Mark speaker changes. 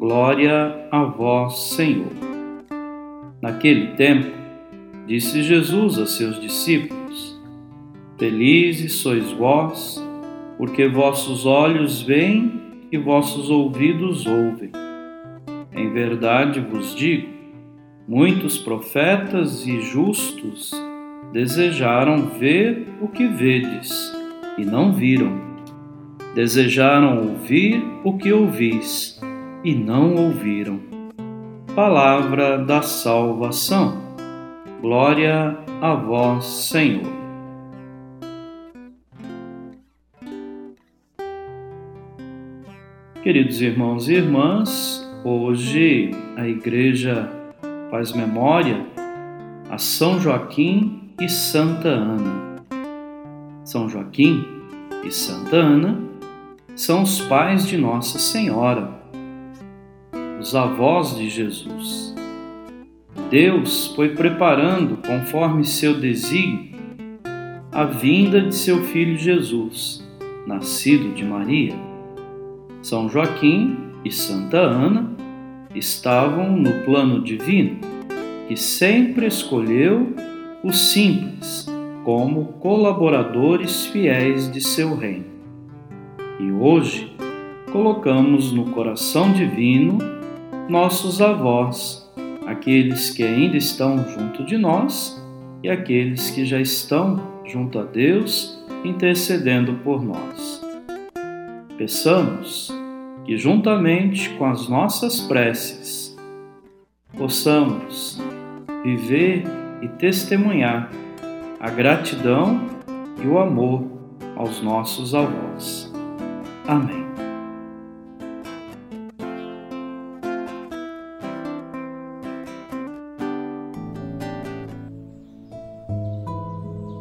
Speaker 1: Glória a vós, Senhor. Naquele tempo, disse Jesus a seus discípulos: Felizes sois vós, porque vossos olhos veem e vossos ouvidos ouvem. Em verdade vos digo, muitos profetas e justos desejaram ver o que vedes e não viram. Desejaram ouvir o que ouvis e não ouviram. Palavra da salvação. Glória a vós, Senhor. Queridos irmãos e irmãs, hoje a Igreja faz memória a São Joaquim e Santa Ana. São Joaquim e Santa Ana são os pais de Nossa Senhora os avós de Jesus. Deus foi preparando, conforme seu desígnio, a vinda de seu filho Jesus, nascido de Maria. São Joaquim e Santa Ana estavam no plano divino, que sempre escolheu os simples como colaboradores fiéis de seu reino. E hoje colocamos no coração divino nossos avós, aqueles que ainda estão junto de nós e aqueles que já estão junto a Deus, intercedendo por nós. Peçamos que, juntamente com as nossas preces, possamos viver e testemunhar a gratidão e o amor aos nossos avós. Amém.